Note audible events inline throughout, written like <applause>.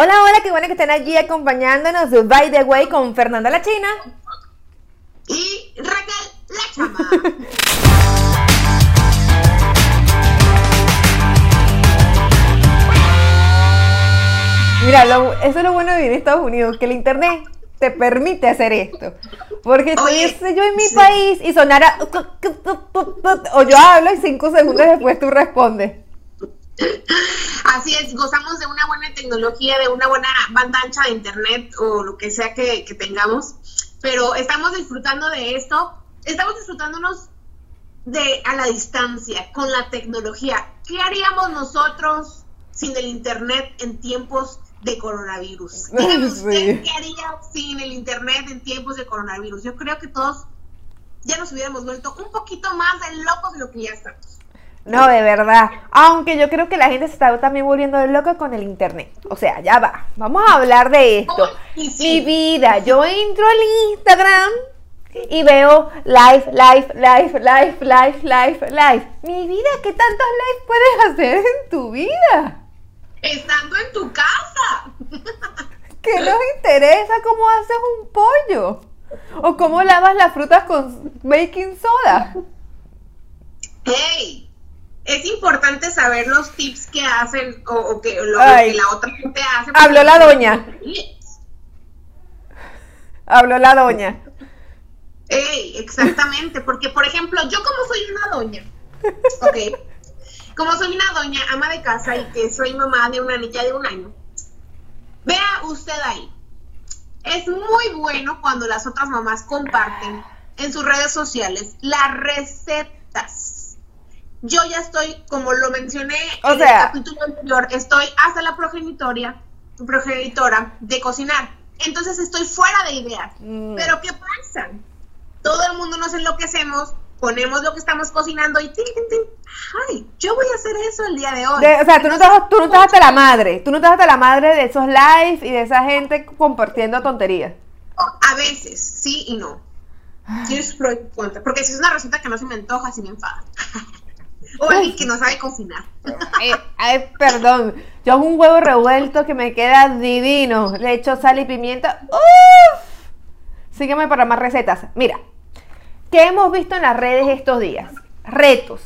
Hola, hola, qué bueno que estén allí acompañándonos. By the way, con Fernanda la China. Y Raquel la Chama. <laughs> Mira, lo- eso es lo bueno de vivir en Estados Unidos, que el internet te permite hacer esto. Porque Oye, estuviese yo en mi sí. país y sonara o yo hablo y cinco segundos después tú respondes. Así es, gozamos de una buena tecnología, de una buena banda ancha de internet o lo que sea que, que tengamos, pero estamos disfrutando de esto, estamos disfrutándonos de a la distancia, con la tecnología. ¿Qué haríamos nosotros sin el internet en tiempos de coronavirus? <laughs> Dígame Sí. usted, ¿qué haría sin el internet en tiempos de coronavirus? Yo creo que todos ya nos hubiéramos vuelto un poquito más de locos de lo que ya estamos. No, de verdad. Aunque yo creo que la gente se está también volviendo loca con el internet. O sea, ya va. Vamos a hablar de esto. Sí. Mi vida, yo entro al Instagram y veo live, live, live, live, live, live, live. Mi vida, ¿qué tantos live puedes hacer en tu vida? Estando en tu casa. <laughs> ¿Qué nos interesa cómo haces un pollo? ¿O cómo lavas las frutas con baking soda? Hey, es importante saber los tips que hacen o, o que, lo, que la otra gente hace. Habló la doña. <laughs> Habló la doña. Ey, exactamente, porque por ejemplo, yo como soy una doña, <laughs> ok, como soy una doña ama de casa y que soy mamá de una niña de un año, vea usted ahí, es muy bueno cuando las otras mamás comparten en sus redes sociales las recetas. Yo ya estoy, como lo mencioné O en sea- el capítulo anterior, estoy hasta la progenitoria, progenitora de cocinar. Entonces estoy fuera de ideas. Mm. Pero ¿qué pasa? Todo el mundo nos enloquecemos, ponemos lo que estamos cocinando y tin, tin, tin. Ay, yo voy a hacer eso el día de hoy. De- o sea, tú no, estás, tú no estás hasta la madre. Tú no estás hasta la madre de esos live y de esa gente compartiendo tonterías. A veces, sí y no. Tiene sus pros y contras. Porque si es una receta que no se me antoja, sí me enfada. <laughs> o alguien que no sabe cocinar. Ay, ay, perdón. Yo hago un huevo revuelto que me queda divino. Le echo sal y pimienta. ¡Uf! Sígueme para más recetas. Mira, ¿qué hemos visto en las redes estos días? Retos.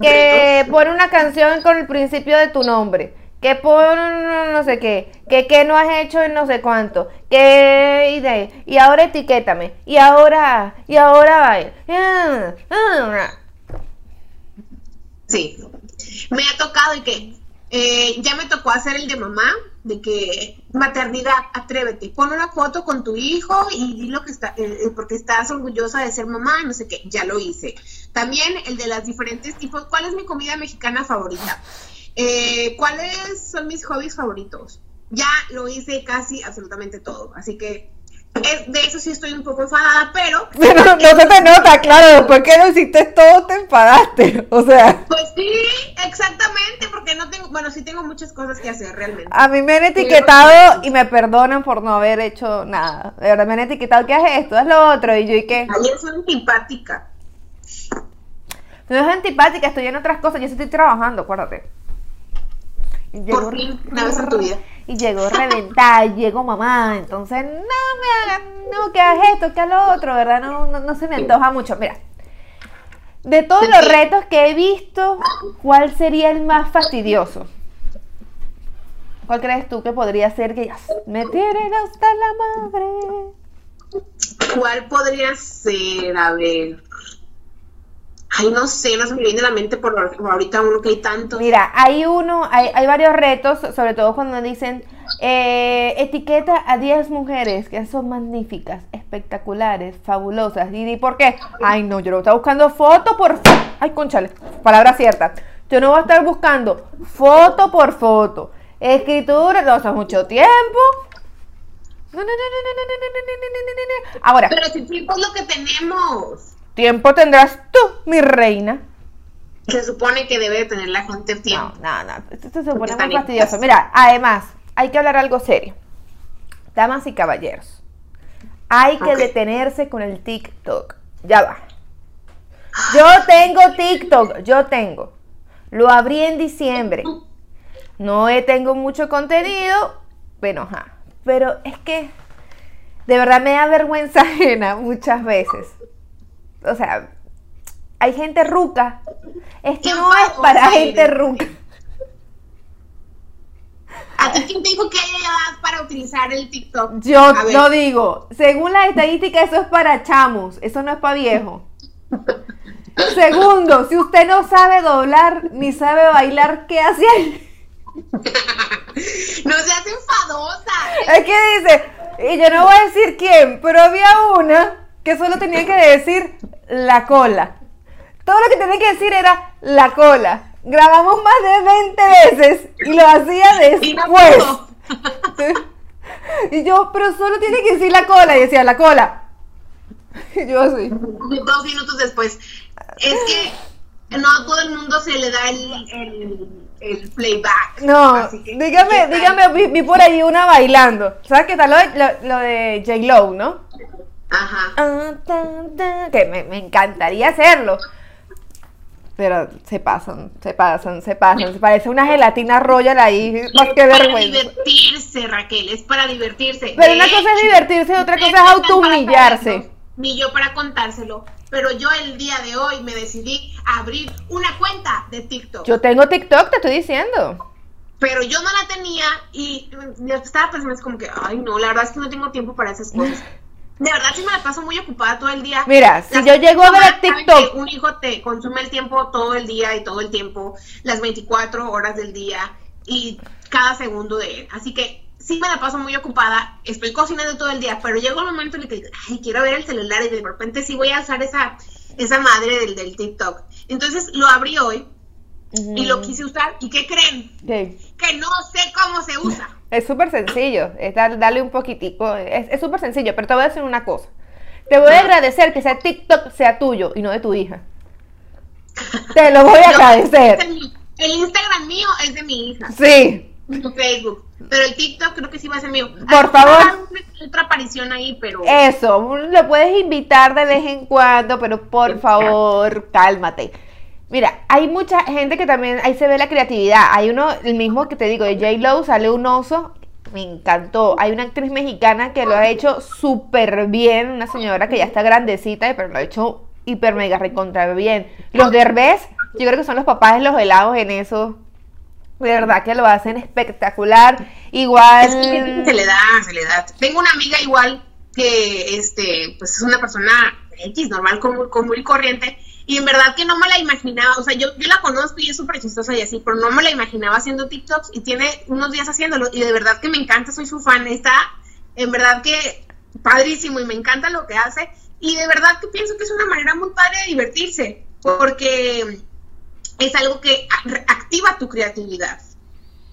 Que pone una canción con el principio de tu nombre. Que pone no sé qué. Que qué no has hecho en no sé cuánto. Que y, de- y ahora etiquétame. Y ahora. Y ahora baila. Sí. Me ha tocado y que eh, ya me tocó hacer el de mamá, de que maternidad, atrévete, pon una foto con tu hijo y di lo que está, eh, eh, porque estás orgullosa de ser mamá, no sé qué, ya lo hice. También el de las diferentes tipos, ¿cuál es mi comida mexicana favorita? Eh, ¿Cuáles son mis hobbies favoritos? Ya lo hice casi absolutamente todo, así que es- de eso sí estoy un poco enfadada, pero <laughs> Pero no se te nota, claro, después que lo hiciste todo te enfadaste. <laughs> O sea, Pues sí, exactamente, porque no tengo, bueno, sí tengo muchas cosas que hacer realmente. a mí me han etiquetado y me perdonan por no haber hecho nada. De verdad, me han etiquetado, ¿qué haces esto? Haz lo otro. Y yo, ¿y qué? Ayer soy antipática. No es antipática, estoy en otras cosas, yo estoy trabajando, acuérdate. Y Por fin, una vez en tu vida. Y llegó reventada, y llegó mamá, entonces no me hagan, no, que hagas esto, que haz lo otro, ¿verdad? No, no, no se me antoja mucho. Mira, de todos los retos que he visto, ¿cuál sería el más fastidioso? ¿Cuál crees tú que podría ser que me tienen hasta la madre? ¿Cuál podría ser? A ver. Ay, no sé, no se me viene a la mente por, por ahorita uno que hay tanto. Mira, hay uno, hay, hay varios retos, sobre todo cuando dicen eh, etiqueta a 10 mujeres que son magníficas, espectaculares, fabulosas. ¿Y di por qué? Ay, no, yo no estaba buscando foto por. Ay, conchale, palabra cierta. Yo no voy a estar buscando foto por foto. Escritura, no hace mucho tiempo. No, no, no, no, no, no, no, no, no, no, no, no. Ahora, Pero si tiempo es lo que tenemos. Tiempo tendrás tú, mi reina. Se supone que debe de tener la gente No, tiempo. no, no, esto se supone están muy fastidioso. Mira, además, hay que hablar algo serio. Damas y caballeros, hay que detenerse con el TikTok. Ya va. <gasps> Yo tengo TikTok, yo tengo. Lo abrí en diciembre. no tengo mucho contenido, bueno, ajá. Pero es que de verdad me da vergüenza <laughs> ajena muchas veces. O sea, hay gente ruca. Es que no es para gente ruca. ¿A ti quién te dijo que hay edad para utilizar el TikTok? Yo no digo. Según la estadística, eso es para chamos. Eso no es para viejo. Segundo, si usted no sabe doblar ni sabe bailar, ¿qué hace ahí? <laughs> no seas enfadosa. Es que dice, y yo no voy a decir quién, pero había una que solo tenía que decir la cola. Todo lo que tenía que decir era la cola. Grabamos más de 20 veces y lo hacía después. Y, yo, pero solo tiene que decir la cola. Y decía, la cola. Y yo así. Dos minutos después. Es que no a todo el mundo se le da el, el, playback. No, dígame, dígame, vi, por ahí una bailando. ¿Sabes qué tal lo de, lo, de J-Lo, no? Ajá. Ah, que me, me encantaría hacerlo pero se pasan, se pasan, se pasan. Se parece una gelatina royal ahí, más que vergüenza. para divertirse, Raquel, es para divertirse. Pero una cosa es divertirse, otra cosa es autohumillarse. Ni yo para contárselo. Pero yo el día de hoy me decidí abrir una cuenta de TikTok. Yo tengo TikTok, te estoy diciendo. Pero yo no la tenía y estaba pensando, es como que, ay, no, la verdad es que no tengo tiempo para esas cosas. De verdad sí me la paso muy ocupada todo el día. Mira, si yo llego a ver TikTok. Un hijo te consume el tiempo todo el día y todo el tiempo, las 24 horas del día y cada segundo de él. Así que sí me la paso muy ocupada, estoy cocinando todo el día, pero llega un momento en el que ay, quiero ver el celular y de repente sí voy a usar esa, esa madre del, del TikTok. Entonces lo abrí hoy y lo quise usar. ¿Y qué creen? Que no sé cómo se usa. Es súper sencillo, es darle un poquitico, es súper sencillo, pero te voy a decir una cosa. Te voy a agradecer que ese TikTok sea tuyo y no de tu hija. Te lo voy a <laughs> agradecer. El Instagram mío es de mi hija. Sí. Tu Facebook. Pero el TikTok creo que sí va a ser mío. Por favor. Otra aparición ahí, pero. Eso, lo puedes invitar de vez en cuando, pero por favor, cálmate. Mira, hay mucha gente que también, ahí se ve la creatividad. Hay uno, el mismo que te digo, de J. Lo, sale un oso, me encantó. Hay una actriz mexicana que lo ha hecho súper bien, una señora que ya está grandecita, pero lo ha hecho hiper mega recontra bien. Los Derbez, yo creo que son los papás de los helados en eso. De verdad que lo hacen espectacular. Igual. se le da, se le da. Tengo una amiga igual que este, pues es una persona X, normal, común, común y corriente y en verdad que no me la imaginaba, o sea, yo, yo la conozco y es súper chistosa y así, pero no me la imaginaba haciendo TikToks y tiene unos días haciéndolo y de verdad que me encanta, soy su fan, está en verdad que padrísimo y me encanta lo que hace. Y de verdad que pienso que es una manera muy padre de divertirse, porque es algo que activa tu creatividad,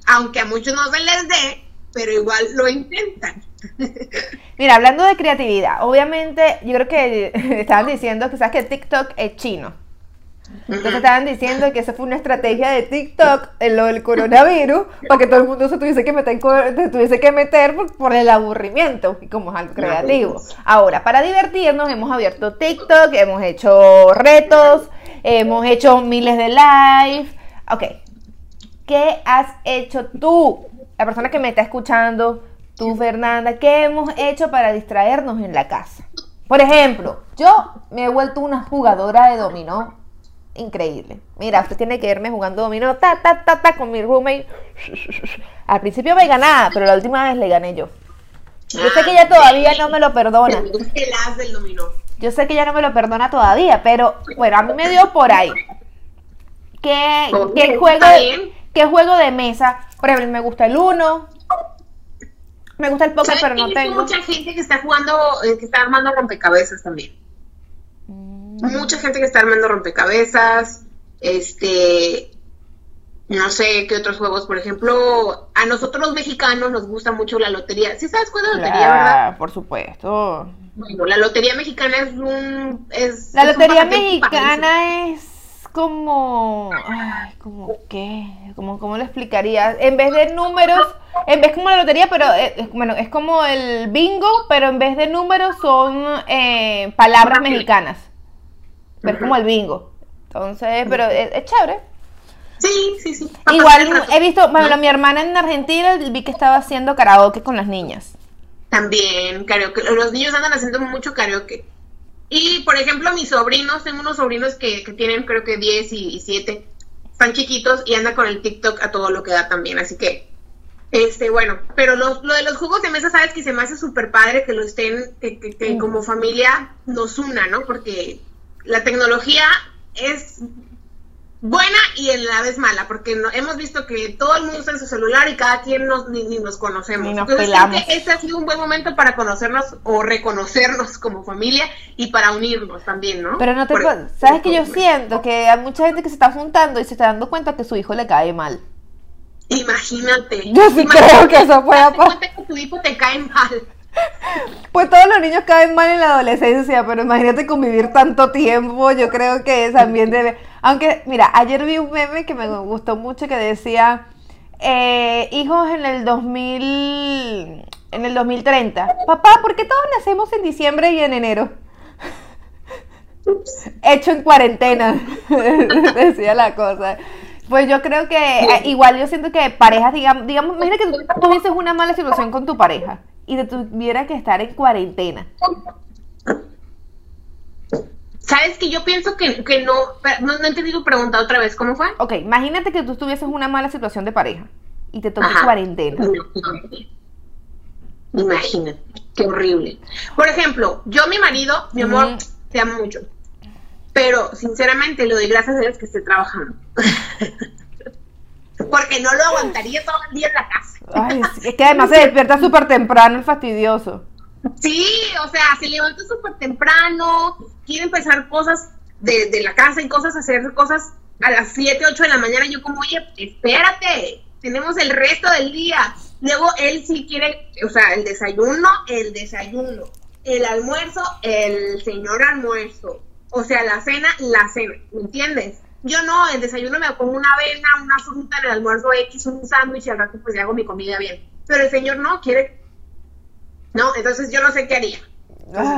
aunque a muchos no se les dé, pero igual lo intentan. Mira, hablando de creatividad, obviamente yo creo que <laughs> estaban diciendo que sabes que TikTok es chino. Entonces estaban diciendo que esa fue una estrategia de TikTok en lo del coronavirus, para que todo el mundo se tuviese que meter, tuviese que meter por, el aburrimiento, y como es algo creativo. Ahora, para divertirnos, hemos abierto TikTok, hemos hecho retos, hemos hecho miles de live. Ok, ¿qué has hecho tú? La persona que me está escuchando, Tú, Fernanda, ¿qué hemos hecho para distraernos en la casa? Por ejemplo, yo me he vuelto una jugadora de dominó increíble. Mira, usted tiene que verme jugando dominó, ta, ta, ta, ta, con mi roommate. Al principio me ganaba, pero la última vez le gané yo. Yo sé que ella todavía no me lo perdona. Yo sé que ella no me lo perdona todavía, pero bueno, a mí me dio por ahí. ¿Qué, ¿qué juego, de, ¿Qué juego de mesa? Por ejemplo, me gusta el 1, me gusta el póker, pero no tengo. Hay mucha gente que está jugando, eh, que está armando rompecabezas también. Mm. Mucha gente que está armando rompecabezas. Este. No sé qué otros juegos, por ejemplo, a nosotros los mexicanos nos gusta mucho la lotería. ¿Sí sabes cuál es la lotería, verdad? Por supuesto. Bueno, la lotería mexicana es un. Es, la lotería mexicana es como, ay, como qué, como cómo lo explicaría. En vez de números, en vez como la lotería, pero eh, es, bueno, es como el bingo, pero en vez de números son eh, palabras mexicanas. Pero es como el bingo. Entonces, pero es, chévere. Sí, sí, sí. Igual he visto, bueno, mi hermana en Argentina vi que estaba haciendo karaoke con las niñas. También, karaoke. Los niños andan haciendo mucho karaoke. Y, por ejemplo, mis sobrinos, tengo unos sobrinos que, que tienen creo que 10 y 7, están chiquitos y andan con el TikTok a todo lo que da también. Así que, este, bueno, pero lo, lo de los juegos de mesa, sabes que se me hace súper padre que lo estén, que, que como familia nos una, ¿no? Porque la tecnología es buena y en la vez mala, porque no, hemos visto que todo el mundo está en su celular y cada quien nos, ni, nos conocemos. Entonces creo que este ha sido un buen momento para conocernos o reconocernos <laughs> como familia y para unirnos también, ¿no? Pero no te sabes que yo siento que hay mucha gente que se está juntando y se está dando cuenta que su hijo le cae mal. Imagínate. Yo sí creo que eso puede pasar. que tu hijo te cae mal. <laughs> Pues todos los niños caen mal en la adolescencia, pero imagínate convivir tanto tiempo, yo creo que también debe... Aunque, mira, ayer vi un meme que me gustó mucho que decía, eh, hijos en el 2000, en el 2030, papá, ¿por qué todos nacemos en diciembre y en enero? <laughs> Hecho en cuarentena, <laughs> decía la cosa. Pues yo creo que eh, igual yo siento que parejas, digamos, digamos, imagina que tú tuvieses una mala situación con tu pareja y te tuviera que estar en cuarentena. ¿Sabes que yo pienso que, no, no, he entendido pregunta otra vez, ¿cómo fue? Ok, imagínate que tú tuvieses una mala situación de pareja y te toques cuarentena. Imagínate, qué horrible. Por ejemplo, yo mi marido, mi amor, te amo mucho. Pero sinceramente le doy gracias a Dios que esté trabajando. <laughs> Porque no lo aguantaría todo el día en la casa. Ay, es que además se despierta súper temprano el fastidioso. Sí, o sea, se levanta súper temprano, quiere empezar cosas de, de, la casa y cosas, hacer cosas a las 7, 8 de la mañana. Yo como, oye, espérate, tenemos el resto del día. Luego él sí quiere, o sea, el desayuno, el desayuno. El almuerzo, el señor almuerzo. O sea, la cena, la cena. ¿Me entiendes? Yo no, el desayuno me pongo una avena, una fruta, el almuerzo X, un sándwich y al rato pues le hago mi comida bien. Pero el señor no, quiere... No, entonces yo no sé qué haría.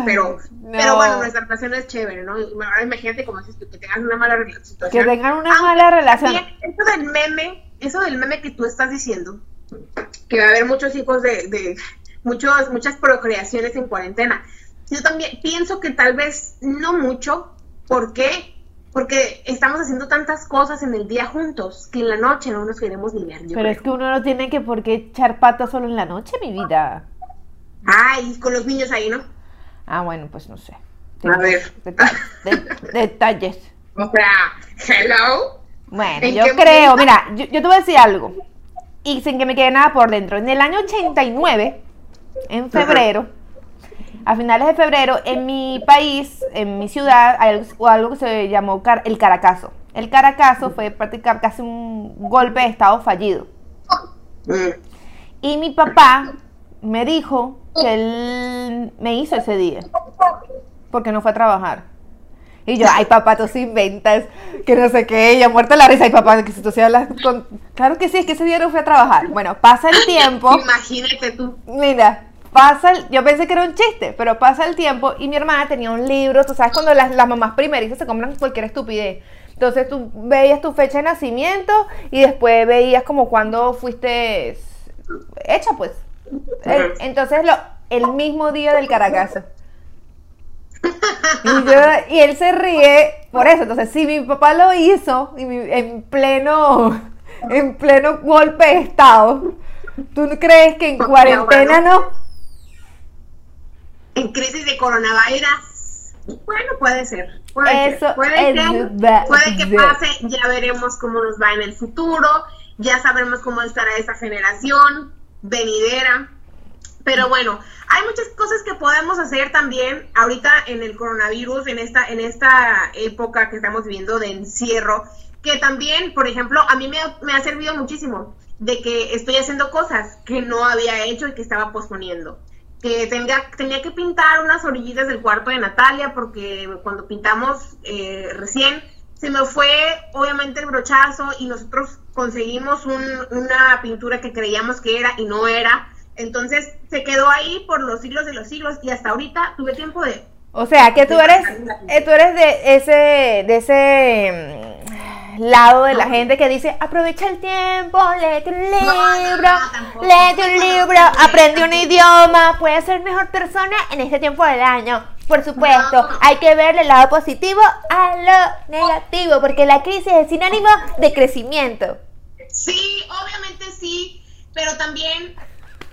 pero, pero bueno, nuestra relación es chévere, ¿no? Ahora imagínate como si que tengas una mala situación. Que tengan una mala relación. eso del meme, eso del meme que tú estás diciendo, que va a haber muchos hijos de, de muchos, muchas procreaciones en cuarentena. Yo también pienso que tal vez no mucho, ¿por qué? Porque estamos haciendo tantas cosas en el día juntos que en la noche no nos queremos ni ver. Pero es que uno no tiene que por qué echar patas solo en la noche, mi vida. Ay, con los niños ahí, ¿no? Ah, bueno, pues no sé. A ver. detalles. O sea, hello. Bueno, yo creo, mira, yo, yo, te voy a decir algo. Y sin que me quede nada por dentro. En el año 89, en febrero, a finales de febrero, en mi país, en mi ciudad, hay algo, que se llamó el Caracazo. El Caracazo fue prácticamente casi un golpe de Estado fallido. Mm. Y mi papá me dijo que él me hizo ese día, porque no fue a trabajar. Y yo, ay papá, tú sí inventas, que no sé qué, ella muerta la risa, ay papá, que si tú sí hablas con... Claro que sí, es que ese día no fue a trabajar. Bueno, pasa el tiempo. Imagínate tú. Mira, pasa el, yo pensé que era un chiste, pero pasa el tiempo y mi hermana tenía un libro, tú sabes cuando las, las mamás primerizas se compran cualquier estupidez. Entonces tú veías tu fecha de nacimiento y después veías como cuando fuiste hecha, pues. Entonces lo, el mismo día del caracazo. Y, y él se ríe por eso. Entonces, si mi papá lo hizo en pleno, <laughs> en pleno golpe de estado, ¿tú crees que en cuarentena no? en crisis de coronavirus. Bueno, puede ser. Puede Eso Puede, puede que pase. Ya veremos cómo nos va en el futuro. Ya sabremos cómo estará esa generación venidera. Pero bueno, hay muchas cosas que podemos hacer también ahorita en el coronavirus, en esta, en esta época que estamos viviendo de encierro, que también, por ejemplo, a mí me, me ha servido muchísimo de que estoy haciendo cosas que no había hecho y que estaba posponiendo que tenga, tenía que pintar unas orillitas del cuarto de Natalia porque cuando pintamos eh, recién se me fue obviamente el brochazo y nosotros conseguimos una pintura que creíamos que era y no era. Entonces se quedó ahí por los siglos de los siglos y hasta ahorita tuve tiempo de... O sea, que tú eres, eh, tú eres de ese, de ese lado de la gente que dice, aprovecha el tiempo, léete un libro, léete un libro, aprende un idioma, puedes ser mejor persona en este tiempo del año. Por supuesto, hay que verle el lado positivo a lo negativo, porque la crisis es sinónimo de crecimiento. Sí, obviamente sí, pero también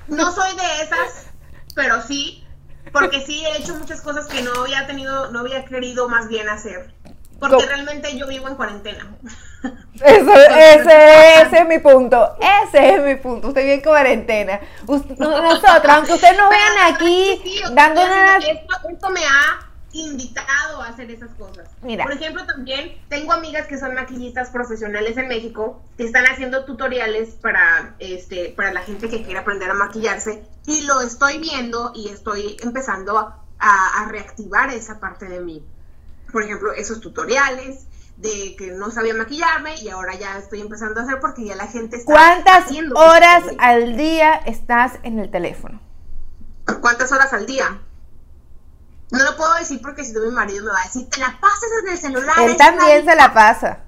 no soy de esas, pero sí, porque sí he hecho muchas cosas que no había tenido, no había querido más bien hacer. Porque realmente yo vivo en cuarentena. <laughs> Eso, ese, ese, es mi punto. Ese es mi punto. Usted vive en cuarentena. Nosotros, aunque ustedes nos vean aquí dando Esto, esto me ha invitado a hacer esas cosas. Mira. Por ejemplo, también tengo amigas que son maquillistas profesionales en México que están haciendo tutoriales para este para la gente que quiere aprender a maquillarse y lo estoy viendo y estoy empezando a, a reactivar esa parte de mí. Por ejemplo, esos tutoriales de que no sabía maquillarme y ahora ya estoy empezando a hacer porque ya la gente está ¿Cuántas horas al día estás en el teléfono? ¿Cuántas horas al día? No lo puedo decir porque si no mi marido me va a decir, te la pasas en el celular. Él también se la pasa.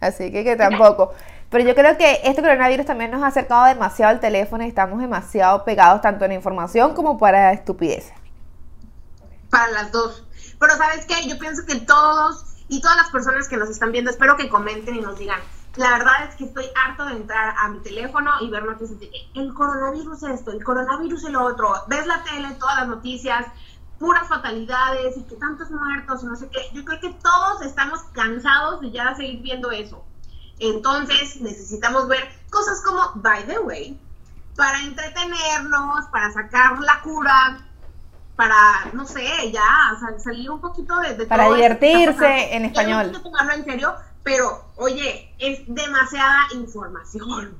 Así que que tampoco. Pero yo creo que este coronavirus también nos ha acercado demasiado al teléfono y estamos demasiado pegados tanto en información como para estupideces. Para las dos. Pero sabes qué, yo pienso que todos y todas las personas que nos están viendo, espero que comenten y nos digan, la verdad es que estoy harto de entrar a mi teléfono y ver noticias de el coronavirus es esto, el coronavirus es lo otro, ves la tele, todas las noticias, puras fatalidades y que tantos muertos y no sé qué. Yo creo que todos estamos cansados de ya seguir viendo eso. Entonces necesitamos ver cosas como By the Way, para entretenernos, para sacar la cura, para, no sé, ya, salir un poquito de... para divertirse en español. No tomarlo en serio, pero oye, es demasiada información.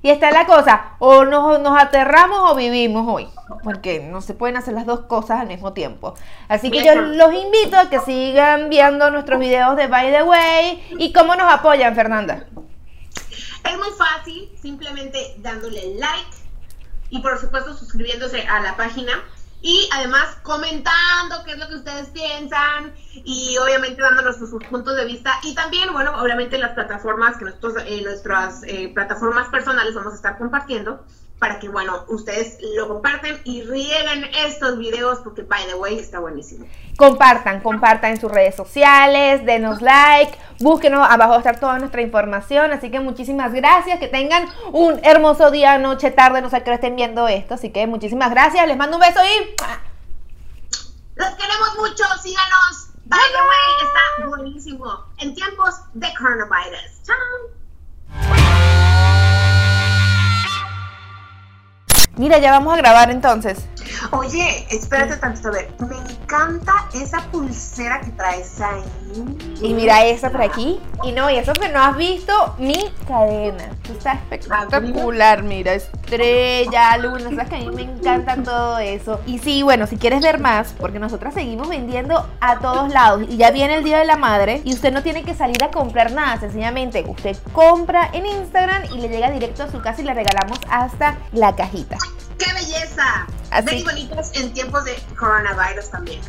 Y está la cosa, o nos, nos, aterramos o vivimos hoy, porque no se pueden hacer las dos cosas al mismo tiempo. Así que yo los invito a que sigan viendo nuestros videos de By the Way y cómo nos apoyan, Fernanda. Es muy fácil, simplemente dándole like y por supuesto suscribiéndose a la página y además comentando qué es lo que ustedes piensan y obviamente dándonos sus, puntos de vista. Y también, bueno, obviamente las plataformas que nosotros, eh, nuestras eh, plataformas personales vamos a estar compartiendo para que, bueno, ustedes lo comparten y rieguen estos videos porque, by the way, está buenísimo. Compartan, compartan en sus redes sociales, denos like, búsquenos, abajo va a estar toda nuestra información, así que muchísimas gracias, que tengan un hermoso día, noche, tarde, no sé qué estén viendo esto, así que muchísimas gracias, les mando un beso y... Los queremos mucho, síganos. By the way, está buenísimo en tiempos de coronavirus. Chao. Mira, ya vamos a grabar entonces. Oye, espérate tantito, a ver. Me encanta esa pulsera que traes ahí. Y mira esa por aquí. Y no, y eso que no has visto, mi cadena. Está espectacular, mira, estrella, luna, sabes que a mí me encanta todo eso. Y sí, bueno, si quieres ver más, porque nosotras seguimos vendiendo a todos lados. Y ya viene el Día de la Madre y usted no tiene que salir a comprar nada, sencillamente usted compra en Instagram y le llega directo a su casa y le regalamos hasta la cajita. ¡Qué belleza! Así. bonitas en tiempos de coronavirus también.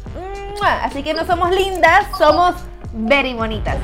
Así que no somos lindas, somos very bonitas.